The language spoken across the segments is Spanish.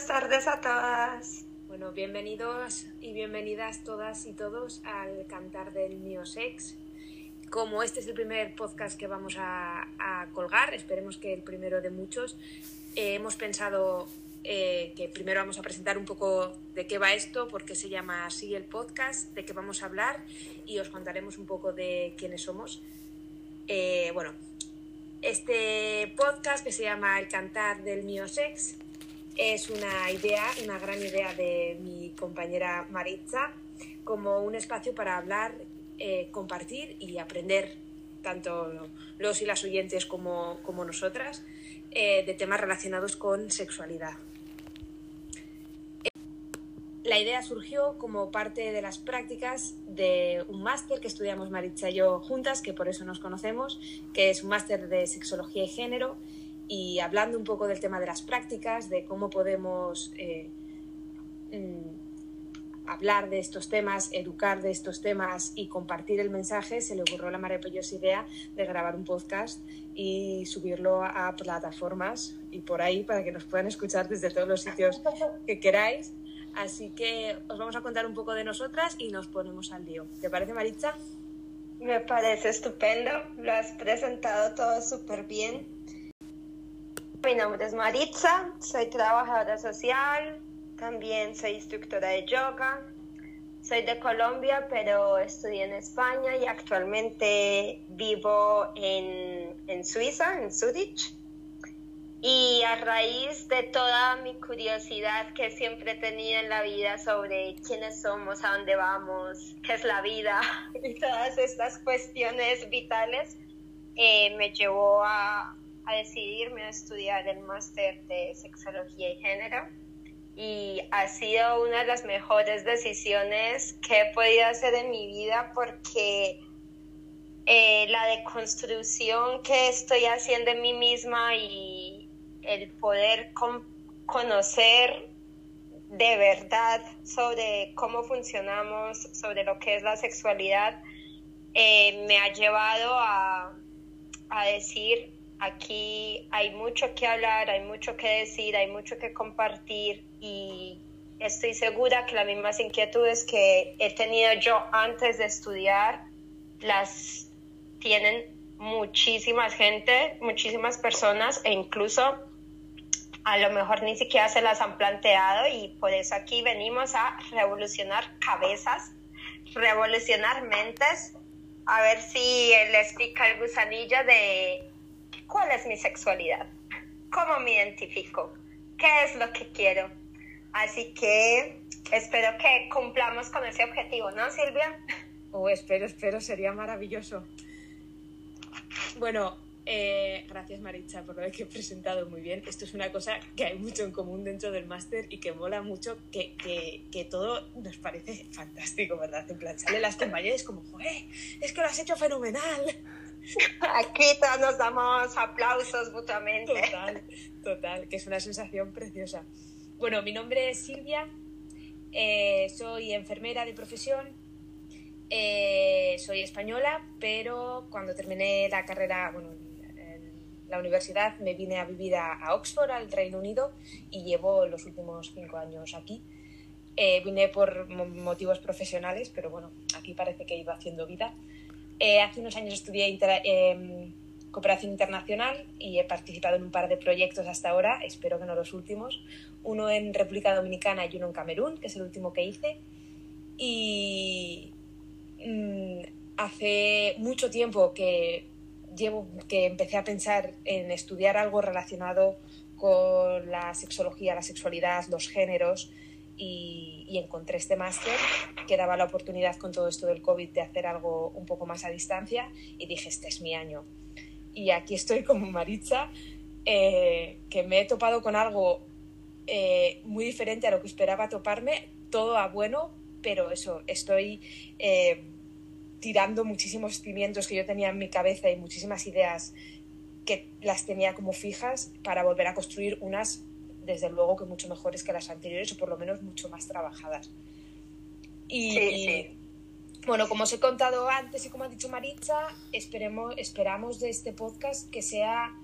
buenas tardes a todas. Bueno, bienvenidos y bienvenidas todas y todos al Cantar del Sex. Como este es el primer podcast que vamos a, colgar, esperemos que el primero de muchos, eh, hemos pensado eh, que primero vamos a presentar un poco de qué va esto, por qué se llama así el podcast, de qué vamos a hablar y os contaremos un poco de quiénes somos. Eh, bueno, este podcast que se llama El Cantar del Sex es una idea, una gran idea de mi compañera Maritza, como un espacio para hablar, eh, compartir y aprender, tanto los y las oyentes como, nosotras, eh, de temas relacionados con sexualidad. La idea surgió como parte de las prácticas de un máster que estudiamos Maritza y yo juntas, que por eso nos conocemos, que es un máster de sexología y género, y hablando un poco del tema de las prácticas, de cómo podemos eh, mm, hablar de estos temas, educar de estos temas y compartir el mensaje, se le ocurrió la maravillosa idea de grabar un podcast y subirlo a plataformas y por ahí para que nos puedan escuchar desde todos los sitios que queráis. Así que os vamos a contar un poco de nosotras y nos ponemos al lío. ¿Te parece, Maritza? Me parece estupendo. Lo has presentado todo súper bien. Mi nombre es Maritza, soy trabajadora social, también soy instructora de yoga. Soy de Colombia, pero estudié en España y actualmente vivo en, en Suiza, en Zurich. Y a raíz de toda mi curiosidad que siempre he tenido en la vida sobre quiénes somos, a dónde vamos, qué es la vida y todas estas cuestiones vitales, eh, me llevó a, a decidirme a estudiar el máster de sexología y género. Y ha sido una de las mejores decisiones que he podido hacer en mi vida porque eh, la deconstrucción que estoy haciendo en mí misma y el poder conocer de verdad sobre cómo funcionamos, sobre lo que es la sexualidad, eh, me ha llevado a, a decir Aquí hay mucho que hablar, hay mucho que decir, hay mucho que compartir y estoy segura que las mismas inquietudes que he tenido yo antes de estudiar las tienen muchísima gente, muchísimas personas e incluso a lo mejor ni siquiera se las han planteado y por eso aquí venimos a revolucionar cabezas, revolucionar mentes, a ver si les pica el gusanillo de cuál es mi sexualidad, cómo me identifico, qué es lo que quiero. Así que espero que cumplamos con ese objetivo, ¿no, Silvia? Oh, espero, espero, sería maravilloso. Bueno, eh, gracias Maritza por lo que he presentado muy bien. Esto es una cosa que hay mucho en común dentro del máster y que mola mucho, que, que, que, todo nos parece fantástico, ¿verdad? En plan, salen las compañeras como, joder, es que lo has hecho fenomenal. Aquí todos nos damos aplausos mutuamente. Total, total, que es una sensación preciosa. Bueno, mi nombre es Silvia, eh, soy enfermera de profesión, eh, soy española, pero cuando terminé la carrera, bueno, en la universidad me vine a vivir a, Oxford, al Reino Unido, y llevo los últimos cinco años aquí. Eh, vine por motivos profesionales, pero bueno, aquí parece que iba haciendo vida. Eh, hace unos años estudié em, cooperación internacional y he participado en un par de proyectos hasta ahora, espero que no los últimos, uno en República Dominicana y uno en Camerún, que es el último que hice. Y mm, hace mucho tiempo que llevo que empecé a pensar en estudiar algo relacionado con la sexología, la sexualidad, los géneros y, encontré este máster que daba la oportunidad con todo esto del COVID de hacer algo un poco más a distancia y dije, este es mi año. Y aquí estoy como Maritza, eh, que me he topado con algo eh, muy diferente a lo que esperaba toparme, todo a bueno, pero eso, estoy eh, tirando muchísimos cimientos que yo tenía en mi cabeza y muchísimas ideas que las tenía como fijas para volver a construir unas desde luego que mucho mejores que las anteriores o por lo menos mucho más trabajadas. Y, bueno, como os he contado antes y como ha dicho Maritza, esperemos, esperamos de este podcast que sea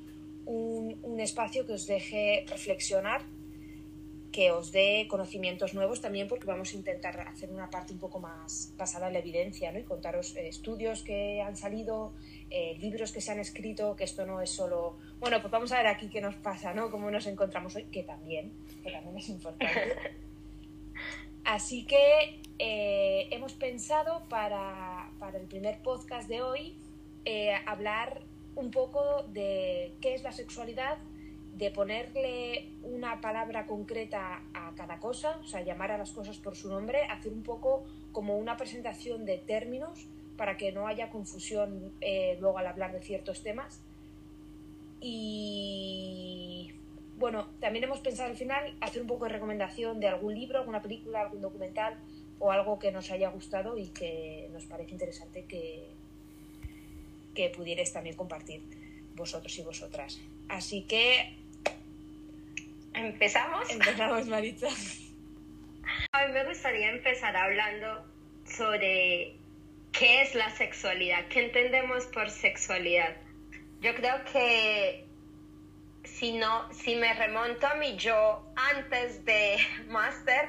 un, un espacio que os deje reflexionar, que os dé conocimientos nuevos también porque vamos a intentar hacer una parte un poco más basada en la evidencia ¿no? y contaros eh, estudios que han salido, eh, libros que se han escrito, que esto no es solo, bueno, pues vamos a ver aquí qué nos pasa, ¿no? Cómo nos encontramos hoy, que también, que también es importante. Así que eh, hemos pensado para, para, el primer podcast de hoy hablar un poco de qué es la sexualidad de ponerle una palabra concreta a cada cosa, o sea, llamar a las cosas por su nombre, hacer un poco como una presentación de términos para que no haya confusión eh, luego al hablar de ciertos temas. Y bueno, también hemos pensado al final hacer un poco de recomendación de algún libro, alguna película, algún documental o algo que nos haya gustado y que nos parece interesante que, que pudierais también compartir vosotros y vosotras. Así que ¿Empezamos? Empezamos, Maritza. A mí me gustaría empezar hablando sobre qué es la sexualidad, qué entendemos por sexualidad. Yo creo que si no, si me remonto a mi yo antes de máster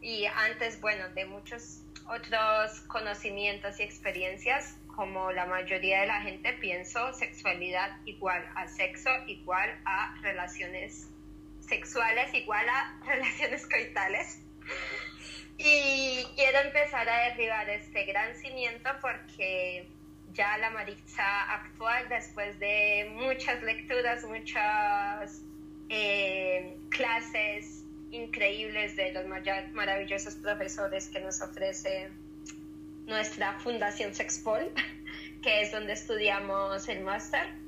y antes, bueno, de muchos otros conocimientos y experiencias, como la mayoría de la gente pienso sexualidad igual a sexo, igual a relaciones sexuales igual a relaciones coitales. Y quiero empezar a derribar este gran cimiento porque ya la Maritza actual, después de muchas lecturas, muchas eh, clases increíbles de los maravillosos profesores que nos ofrece nuestra Fundación Sexpol, que es donde estudiamos el máster,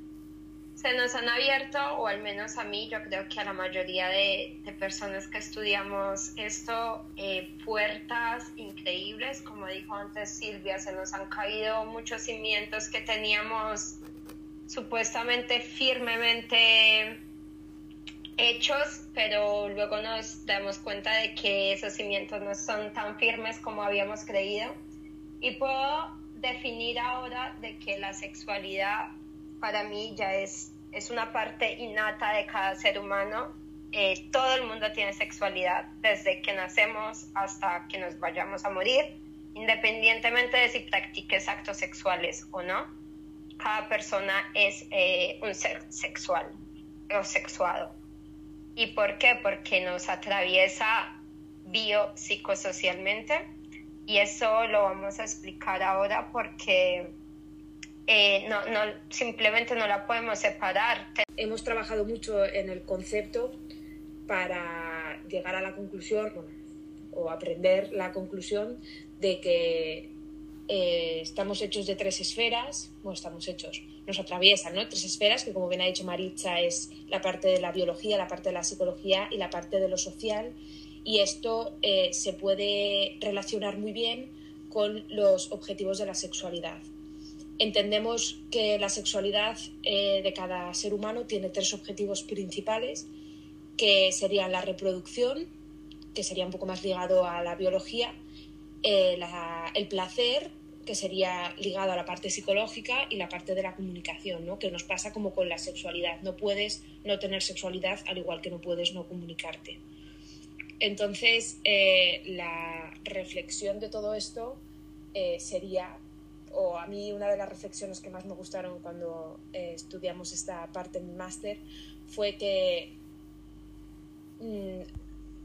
se nos han abierto, o al menos a mí, yo creo que a la mayoría de, personas que estudiamos esto, eh, puertas increíbles, como dijo antes Silvia, se nos han caído muchos cimientos que teníamos supuestamente firmemente hechos, pero luego nos damos cuenta de que esos cimientos no son tan firmes como habíamos creído. Y puedo definir ahora de que la sexualidad para mí ya es es una parte innata de cada ser humano. Eh, todo el mundo tiene sexualidad desde que nacemos hasta que nos vayamos a morir, independientemente de si practiques actos sexuales o no. Cada persona es eh, un ser sexual o sexuado. ¿Y por qué? Porque nos atraviesa biopsicosocialmente y eso lo vamos a explicar ahora porque eh, no, no, simplemente no la podemos separar. Hemos trabajado mucho en el concepto para llegar a la conclusión o aprender la conclusión de que eh, estamos hechos de tres esferas, bueno, estamos hechos, nos atraviesan, ¿no? Tres esferas que, como bien ha dicho Maritza, es la parte de la biología, la parte de la psicología y la parte de lo social. Y esto eh, se puede relacionar muy bien con los objetivos de la sexualidad. Entendemos que la sexualidad eh, de cada ser humano tiene tres objetivos principales, que serían la reproducción, que sería un poco más ligado a la biología, eh, el placer, que sería ligado a la parte psicológica, y la parte de la comunicación, ¿no? que nos pasa como con la sexualidad. No puedes no tener sexualidad al igual que no puedes no comunicarte. Entonces, eh, la reflexión de todo esto sería o a mí una de las reflexiones que más me gustaron cuando eh, estudiamos esta parte en mi máster fue que mm,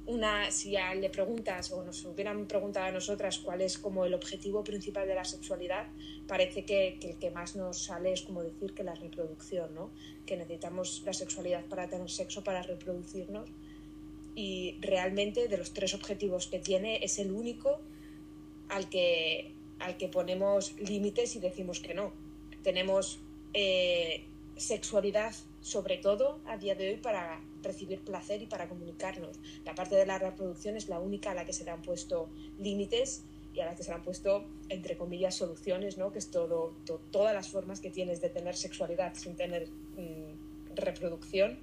una, si le preguntas o nos hubieran preguntado a nosotras cuál es como el objetivo principal de la sexualidad, parece que, que, el que más nos sale es como decir que la reproducción, ¿no? que necesitamos la sexualidad para tener sexo, para reproducirnos y realmente de los tres objetivos que tiene es el único al que al que ponemos límites y decimos que no. Tenemos eh, sexualidad sobre todo a día de hoy para recibir placer y para comunicarnos. La parte de la reproducción es la única a la que se le han puesto límites y a la que se le han puesto, entre comillas, soluciones, ¿no? que es todo, todas las formas que tienes de tener sexualidad sin tener mm, reproducción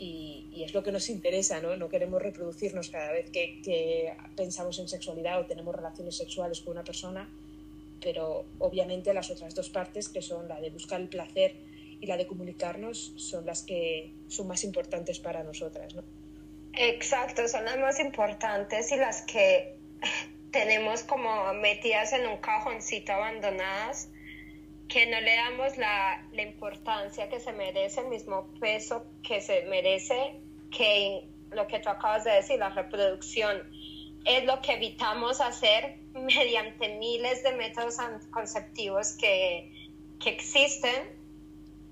y, es lo que nos interesa, ¿no? No queremos reproducirnos cada vez que, pensamos en sexualidad o tenemos relaciones sexuales con una persona, pero obviamente las otras dos partes, que son la de buscar el placer y la de comunicarnos, son las que son más importantes para nosotras, ¿no? Exacto, son las más importantes y las que tenemos como metidas en un cajoncito abandonadas, que no le damos la, la importancia que se merece, el mismo peso que se merece, que lo que tú acabas de decir, la reproducción, es lo que evitamos hacer mediante miles de métodos anticonceptivos que, que existen,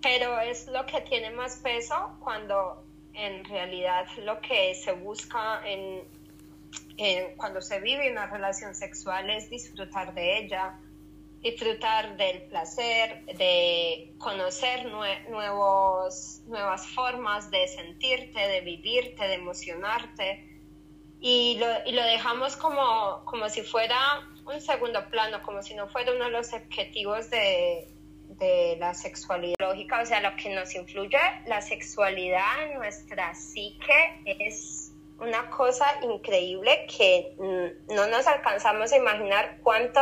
pero es lo que tiene más peso cuando en realidad lo que se busca en, cuando se vive una relación sexual es disfrutar de ella, disfrutar del placer, de conocer nuevos, nuevas formas de sentirte, de vivirte, de emocionarte. Y lo, y lo dejamos como, como si fuera un segundo plano, como si no fuera uno de los objetivos de, de la sexualidad lógica, o sea, lo que nos influye, la sexualidad nuestra psique es una cosa increíble que no nos alcanzamos a imaginar cuánto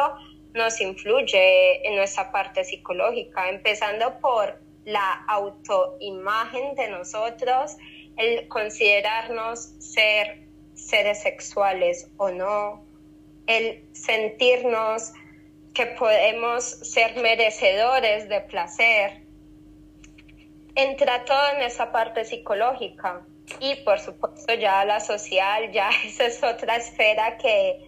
nos influye en nuestra parte psicológica, empezando por la autoimagen de nosotros, el considerarnos ser seres sexuales o no, el sentirnos que podemos ser merecedores de placer. Entra todo en esa parte psicológica y por supuesto ya la social, ya esa es otra esfera que,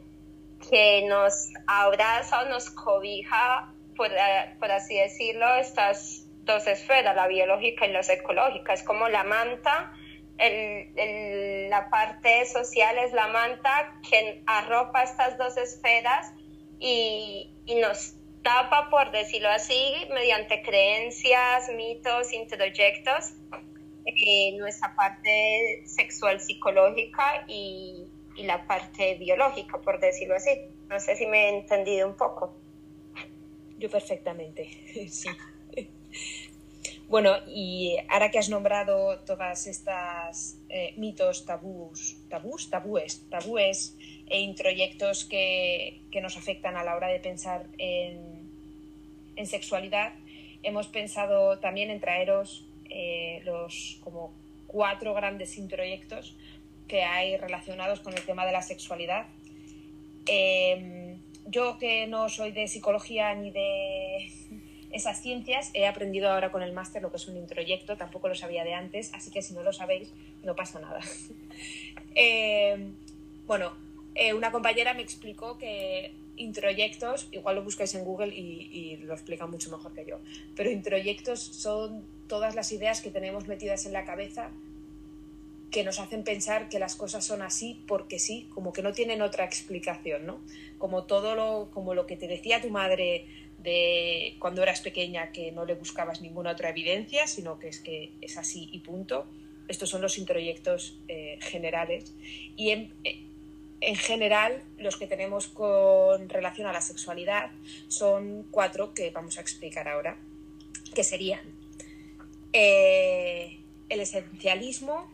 que nos abraza o nos cobija, por, por así decirlo, estas dos esferas, la biológica y la psicológica. Es como la manta, el, la parte social es la manta que arropa estas dos esferas y, y nos tapa, por decirlo así, mediante creencias, mitos, introyectos, eh, nuestra parte sexual psicológica y, y, la parte biológica, por decirlo así. No sé si me he entendido un poco. Yo perfectamente, sí. Bueno, y ahora que has nombrado todas estas eh, mitos, tabús, tabús, tabúes, tabúes e introyectos que, que, nos afectan a la hora de pensar en, en sexualidad, hemos pensado también en traeros eh, los como cuatro grandes introyectos que hay relacionados con el tema de la sexualidad. Eh, yo que no soy de psicología ni de esas ciencias, he aprendido ahora con el máster lo que es un introyecto, tampoco lo sabía de antes, así que si no lo sabéis, no pasa nada. eh, bueno, eh, una compañera me explicó que introyectos, igual lo buscáis en Google y, y, lo explica mucho mejor que yo, pero introyectos son todas las ideas que tenemos metidas en la cabeza que nos hacen pensar que las cosas son así porque sí, como que no tienen otra explicación, ¿no? Como todo lo, como lo que te decía tu madre de cuando eras pequeña que no le buscabas ninguna otra evidencia, sino que es que es así y punto. Estos son los introyectos eh, generales. Y en, en general, los que tenemos con relación a la sexualidad son cuatro que vamos a explicar ahora, que serían eh, el esencialismo,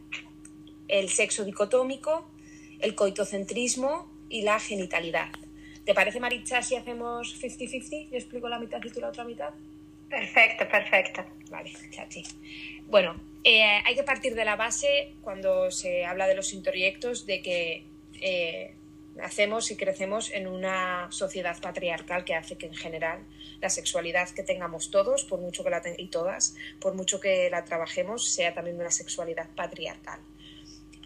el sexo dicotómico, el coitocentrismo y la genitalidad. ¿Te parece, Maritza, si hacemos 50-50? Yo explico la mitad y tú la otra mitad. Perfecto, perfecto. Vale, chachi. Bueno, eh, hay que partir de la base cuando se habla de los introyectos de que eh, nacemos y crecemos en una sociedad patriarcal que hace que en general la sexualidad que tengamos todos, por mucho que la y todas, por mucho que la trabajemos, sea también una sexualidad patriarcal.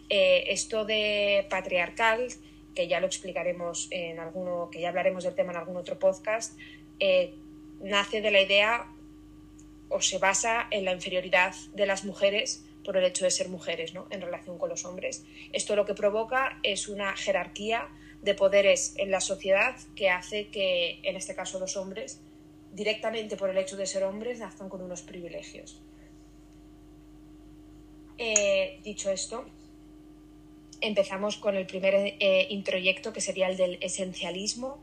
Eh, esto de patriarcal que ya lo explicaremos en alguno, que ya hablaremos del tema en algún otro podcast, eh, nace de la idea o se basa en la inferioridad de las mujeres por el hecho de ser mujeres ¿no? en relación con los hombres. Esto lo que provoca es una jerarquía de poderes en la sociedad que hace que, en este caso, los hombres, directamente por el hecho de ser hombres, nazcan con unos privilegios. Eh, dicho esto, empezamos con el primer eh, introyecto, que sería el del esencialismo,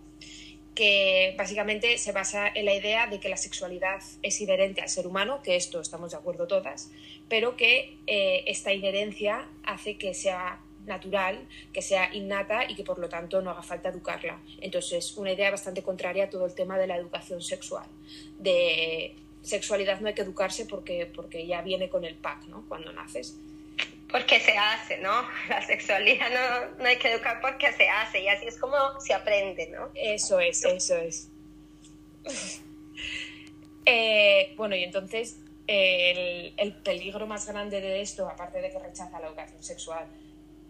que básicamente se basa en la idea de que la sexualidad es inherente al ser humano, que esto estamos de acuerdo todas, pero que eh, esta inherencia hace que sea natural, que sea innata y que por lo tanto no haga falta educarla. Entonces, una idea bastante contraria a todo el tema de la educación sexual. De sexualidad no hay que educarse porque, porque ya viene con el pack, ¿no? Cuando naces. Porque se hace, ¿no? La sexualidad no, no hay que educar porque se hace y así es como se aprende, ¿no? Eso es, eso es. Eh, bueno, y entonces el, el, peligro más grande de esto, aparte de que rechaza la educación sexual,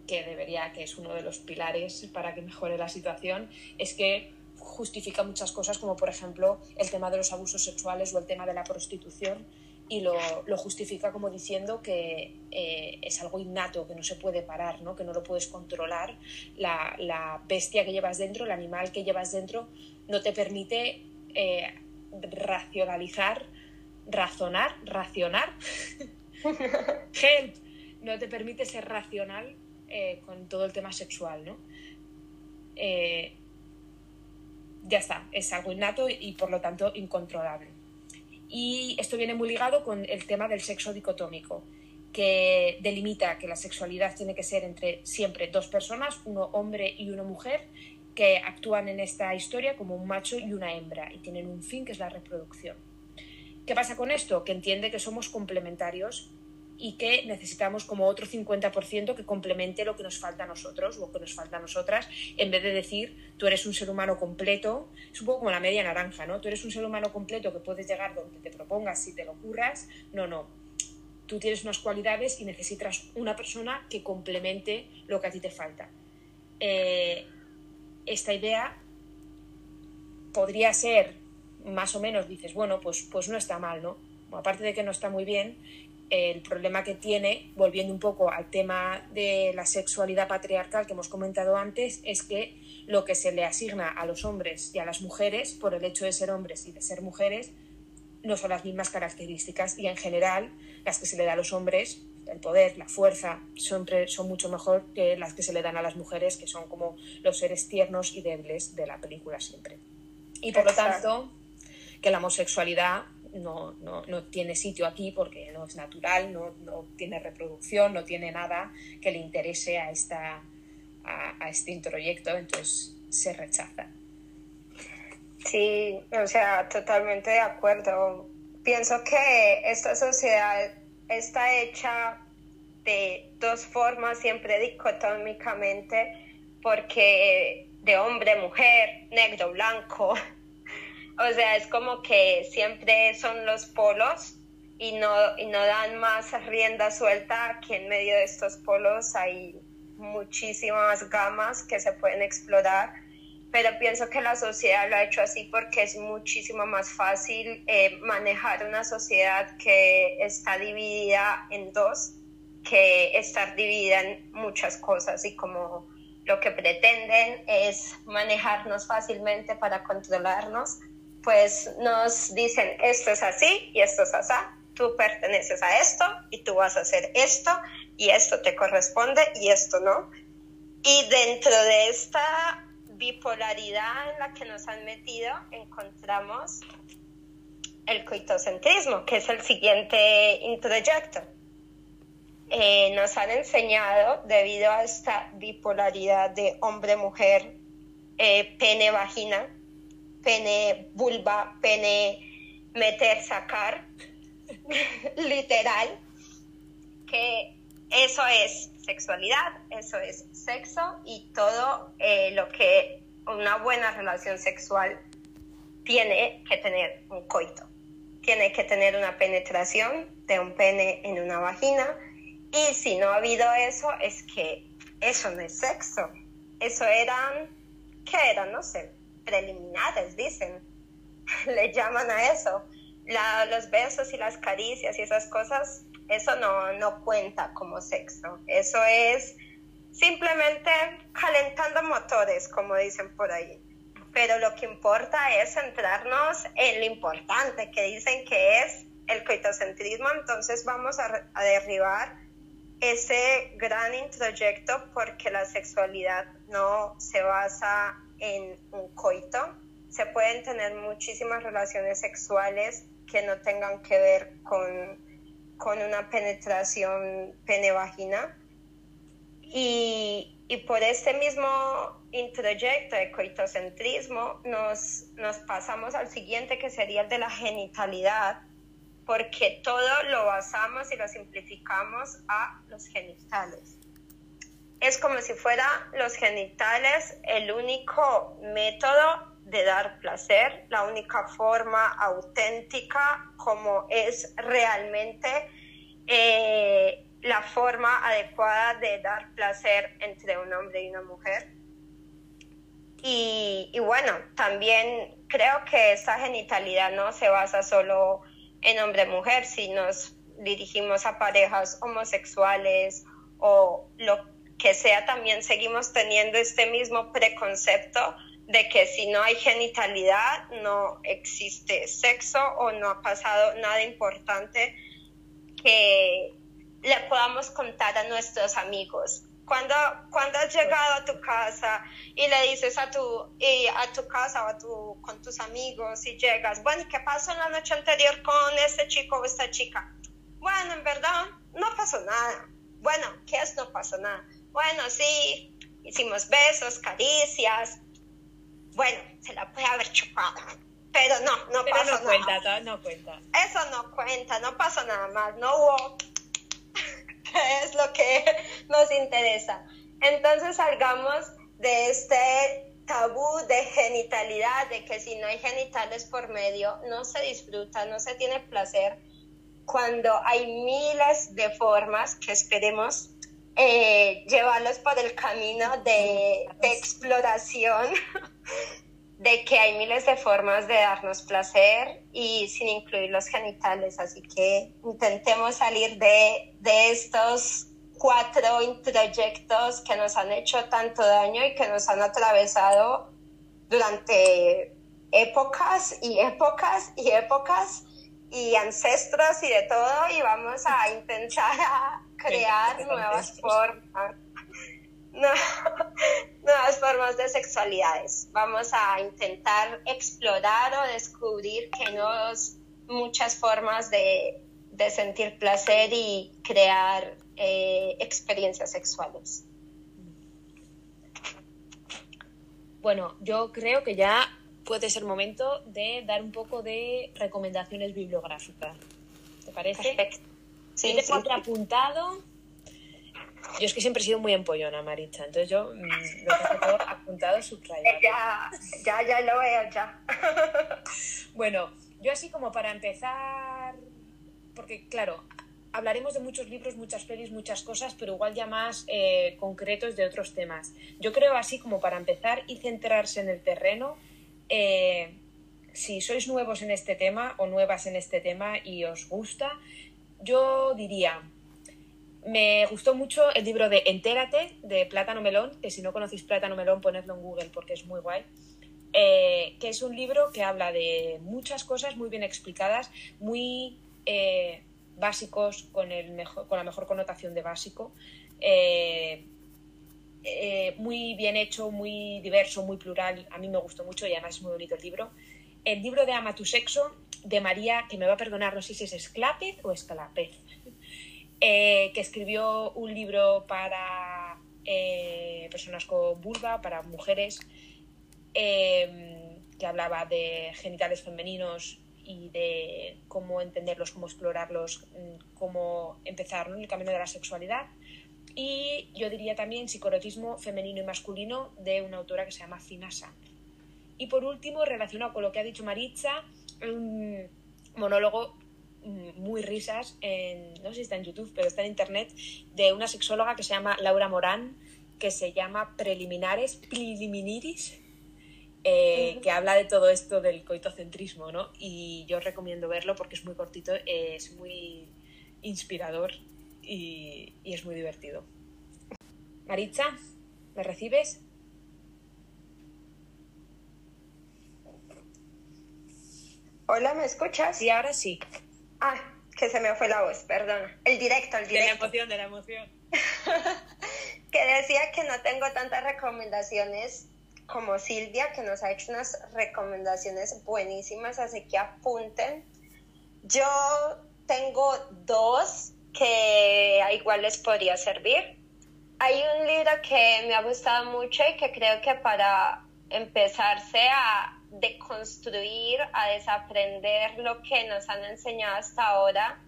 que debería, que es uno de los pilares para que mejore la situación, es que justifica muchas cosas, como por ejemplo el tema de los abusos sexuales o el tema de la prostitución, y lo, lo justifica como diciendo que eh, es algo innato, que no se puede parar, ¿no? que no lo puedes controlar. La, la, bestia que llevas dentro, el animal que llevas dentro, no te permite eh, racionalizar, razonar, racionar. Help, no te permite ser racional eh, con todo el tema sexual, ¿no? Eh, ya está, es algo innato y por lo tanto incontrolable. Y esto viene muy ligado con el tema del sexo dicotómico, que delimita que la sexualidad tiene que ser entre siempre dos personas, uno hombre y una mujer, que actúan en esta historia como un macho y una hembra y tienen un fin que es la reproducción. ¿Qué pasa con esto? Que entiende que somos complementarios y que necesitamos como otro 50% que complemente lo que nos falta a nosotros o que nos falta a nosotras, en vez de decir tú eres un ser humano completo, es un poco como la media naranja, ¿no? Tú eres un ser humano completo que puedes llegar donde te propongas si te lo curras, no, no. Tú tienes unas cualidades y necesitas una persona que complemente lo que a ti te falta. Eh, esta idea podría ser más o menos, dices, bueno, pues, pues no está mal, ¿no? Aparte de que no está muy bien, el problema que tiene, volviendo un poco al tema de la sexualidad patriarcal que hemos comentado antes, es que lo que se le asigna a los hombres y a las mujeres, por el hecho de ser hombres y de ser mujeres, no son las mismas características y en general las que se le da a los hombres, el poder, la fuerza, siempre son mucho mejor que las que se le dan a las mujeres, que son como los seres tiernos y débiles de la película siempre. Y por lo tanto, que la homosexualidad no, no, no, tiene sitio aquí porque no es natural, no, no, tiene reproducción, no tiene nada que le interese a, esta, a, a este introyecto, entonces se rechaza. Sí, o sea, totalmente de acuerdo. Pienso que esta sociedad está hecha de dos formas, siempre dicotómicamente, porque de hombre, mujer, negro, blanco, o sea, es como que siempre son los polos y no, y no dan más rienda suelta que en medio de estos polos hay muchísimas gamas que se pueden explorar, pero pienso que la sociedad lo ha hecho así porque es muchísimo más fácil eh, manejar una sociedad que está dividida en dos que estar dividida en muchas cosas. Y como lo que pretenden es manejarnos fácilmente para controlarnos pues nos dicen esto es así y esto es así, tú perteneces a esto y tú vas a hacer esto y esto te corresponde y esto no. Y dentro de esta bipolaridad en la que nos han metido encontramos el coitocentrismo, que es el siguiente introyecto. Eh, nos han enseñado, debido a esta bipolaridad de hombre-mujer, eh, pene-vagina, pene vulva, pene meter, sacar, literal, que eso es sexualidad, eso es sexo y todo eh, lo que una buena relación sexual tiene que tener un coito, tiene que tener una penetración de un pene en una vagina. Y si no ha habido eso es que eso no es sexo, eso eran, ¿qué eran? No sé, preliminares, dicen, le llaman a eso. Los besos y las caricias y esas cosas, eso no, no cuenta como sexo. Eso es simplemente calentando motores, como dicen por ahí. Pero lo que importa es centrarnos en lo importante que dicen que es el coitocentrismo. Entonces vamos a, a derribar ese gran introyecto porque la sexualidad no se basa en un coito. Se pueden tener muchísimas relaciones sexuales que no tengan que ver con, con una penetración pene-vagina. Y, y, por este mismo introyecto de coitocentrismo nos, nos pasamos al siguiente que sería el de la genitalidad, porque todo lo basamos y lo simplificamos a los genitales. Es como si fuera los genitales el único método de dar placer, la única forma auténtica como es realmente eh, la forma adecuada de dar placer entre un hombre y una mujer. Y, bueno, también creo que esa genitalidad no se basa solo en hombre-mujer, si nos dirigimos a parejas homosexuales o lo que sea, también seguimos teniendo este mismo preconcepto de que si no hay genitalidad no existe sexo o no ha pasado nada importante que le podamos contar a nuestros amigos. Cuando, cuando has llegado a tu casa y le dices a tu, y a tu casa o a tu, con tus amigos y llegas, bueno, ¿qué pasó en la noche anterior con este chico o esta chica? Bueno, en verdad, no pasó nada. Bueno, ¿qué es no pasó nada? Bueno, sí, hicimos besos, caricias. Bueno, se la puede haber chupado. Pero no, no Pero pasó no nada. cuenta, no cuenta. Eso no cuenta, no pasó nada más, no hubo, es lo que nos interesa. Entonces salgamos de este tabú de genitalidad, de que si no hay genitales por medio, no se disfruta, no se tiene placer, cuando hay miles de formas que esperemos eh, llevarlos por el camino de, exploración de que hay miles de formas de darnos placer y sin incluir los genitales. Así que intentemos salir de, de estos cuatro introyectos que nos han hecho tanto daño y que nos han atravesado durante épocas y épocas y épocas y ancestros y de todo y vamos a intentar crear nuevas formas nuevas formas de sexualidades. Vamos a intentar explorar o descubrir que no es muchas formas de, de sentir placer y crear eh, experiencias sexuales. Bueno, yo creo que ya puede ser momento de dar un poco de recomendaciones bibliográficas. ¿Te parece? Perfecto. Sí, Sí, tengo sí. aquí apuntado. Yo es que siempre he sido muy empollona, Maritza. Entonces yo mm, lo tengo todo apuntado, subrayado. Ya, ya, ya lo veo, ya. Bueno, yo así como para empezar, porque claro, hablaremos de muchos libros, muchas pelis, muchas cosas, pero igual ya más eh, concretos de otros temas. Yo creo así como para empezar y centrarse en el terreno, eh, si sois nuevos en este tema o nuevas en este tema y os gusta, yo diría, me gustó mucho el libro de Entérate de Plátano Melón, que si no conocéis Plátano Melón, ponedlo en Google porque es muy guay. Eh, que es un libro que habla de muchas cosas muy bien explicadas, muy eh, básicos, con, el mejor, con la mejor connotación de básico, eh, muy bien hecho, muy diverso, muy plural. A mí me gustó mucho y además es muy bonito el libro. El libro de Ama tu sexo, de María, que me va a perdonar, no sé si es Esclápez o Escalapez, eh, que escribió un libro para eh, personas con vulva, para mujeres, eh, que hablaba de genitales femeninos y de cómo entenderlos, cómo explorarlos, mm, cómo empezar ¿no? el camino de la sexualidad. Y yo diría también psicoerotismo femenino y masculino de una autora que se llama Fina Sanz. Y por último, relacionado con lo que ha dicho Maritza, un monólogo mm, muy risas, en, no sé si está en YouTube, pero está en internet, de una sexóloga que se llama Laura Morán, que se llama Preliminares, Preliminiris, eh, que habla de todo esto del coitocentrismo, ¿no? Y yo recomiendo verlo porque es muy cortito, es muy inspirador y, y es muy divertido. Maritza, ¿me recibes? Hola, ¿me escuchas? Sí, ahora sí. Ah, que se me fue la voz, perdona. El directo, el De la directo. emoción, de la emoción. que decía que no tengo tantas recomendaciones como Silvia, que nos ha hecho unas recomendaciones buenísimas, así que apunten. Yo tengo dos que igual les podría servir. Hay un libro que me ha gustado mucho y que creo que para empezarse a, deconstruir, a desaprender lo que nos han enseñado hasta ahora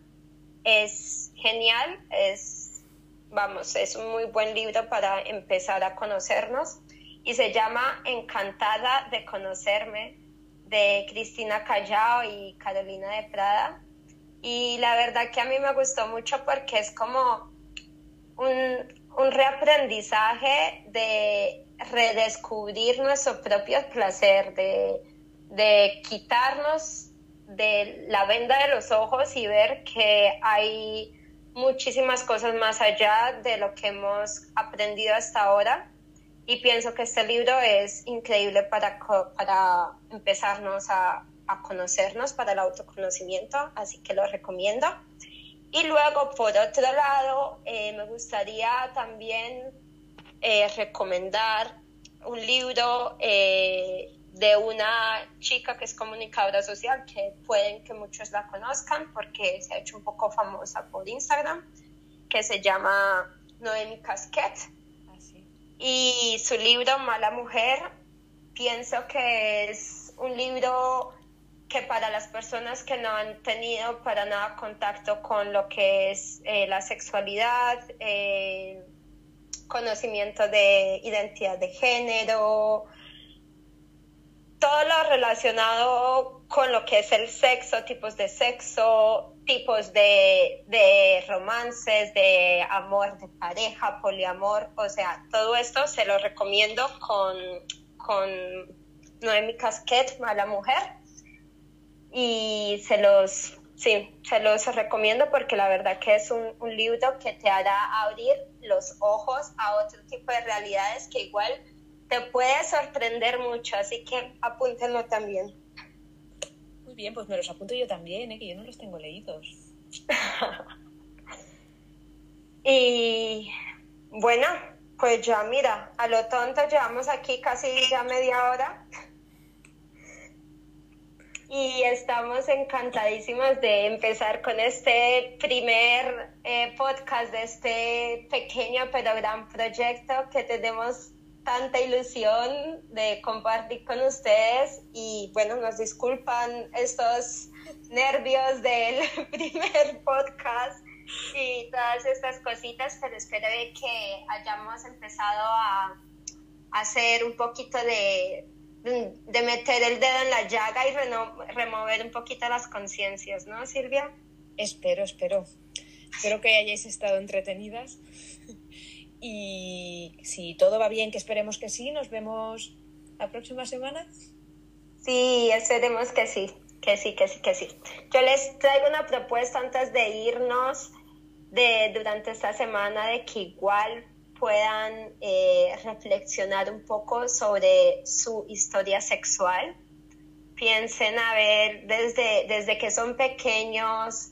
es genial, es, vamos, es un muy buen libro para empezar a conocernos y se llama Encantada de conocerme de Cristina Callao y Carolina de Prada. Y la verdad que a mí me gustó mucho porque es como un, un reaprendizaje de redescubrir nuestro propio placer, de, quitarnos de la venda de los ojos y ver que hay muchísimas cosas más allá de lo que hemos aprendido hasta ahora. Y pienso que este libro es increíble para, para empezarnos a, a conocernos, para el autoconocimiento, así que lo recomiendo. Y luego, por otro lado, eh, me gustaría también eh, recomendar un libro eh, de una chica que es comunicadora social, que pueden que muchos la conozcan porque se ha hecho un poco famosa por Instagram, que se llama Noemi Casquet. Ah, y su libro Mala Mujer, pienso que es un libro que para las personas que no han tenido para nada contacto con lo que es eh, la sexualidad, eh, conocimiento de identidad de género, todo lo relacionado con lo que es el sexo, tipos de sexo, tipos de, de romances, de amor de pareja, poliamor, o sea, todo esto se lo recomiendo con, con Noemi Casquet, Mala Mujer y se los, sí, se los recomiendo porque la verdad que es un, un libro que te hará abrir los ojos a otro tipo de realidades que igual te puede sorprender mucho, así que apúntenlo también. Muy bien, pues me los apunto yo también, ¿eh? que yo no los tengo leídos. y bueno, pues ya mira, a lo tonto llevamos aquí casi ya media hora y estamos encantadísimos de empezar con este primer eh, podcast de este pequeño pero gran proyecto que tenemos tanta ilusión de compartir con ustedes y bueno, nos disculpan estos nervios del primer podcast y todas estas cositas, pero espero que hayamos empezado a hacer un poquito de de meter el dedo en la llaga y remover un poquito las conciencias, ¿no, Silvia? Espero, espero. Espero que hayáis estado entretenidas. Y si todo va bien, que esperemos que sí, nos vemos la próxima semana. Sí, esperemos que sí, que sí, que sí, que sí. Yo les traigo una propuesta antes de irnos de durante esta semana de que igual puedan eh, reflexionar un poco sobre su historia sexual. Piensen a ver desde, desde que son pequeños,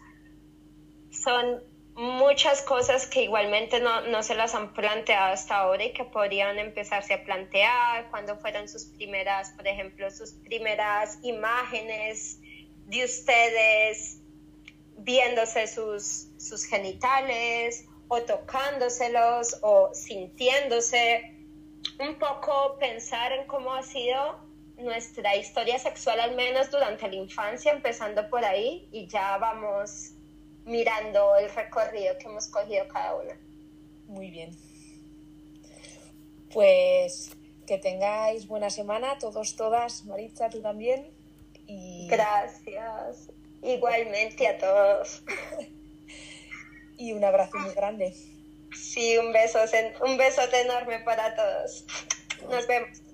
son muchas cosas que igualmente no, no, se las han planteado hasta ahora y que podrían empezarse a plantear cuando fueron sus primeras, por ejemplo, sus primeras imágenes de ustedes viéndose sus, sus genitales o tocándoselos o sintiéndose, un poco pensar en cómo ha sido nuestra historia sexual al menos durante la infancia, empezando por ahí y ya vamos mirando el recorrido que hemos cogido cada una. Muy bien. Pues que tengáis buena semana, todos, todas, Maritza, tú también. Y... Gracias. Igualmente a todos. y un abrazo muy grande. Sí, un beso, un besote enorme para todos. Nos vemos.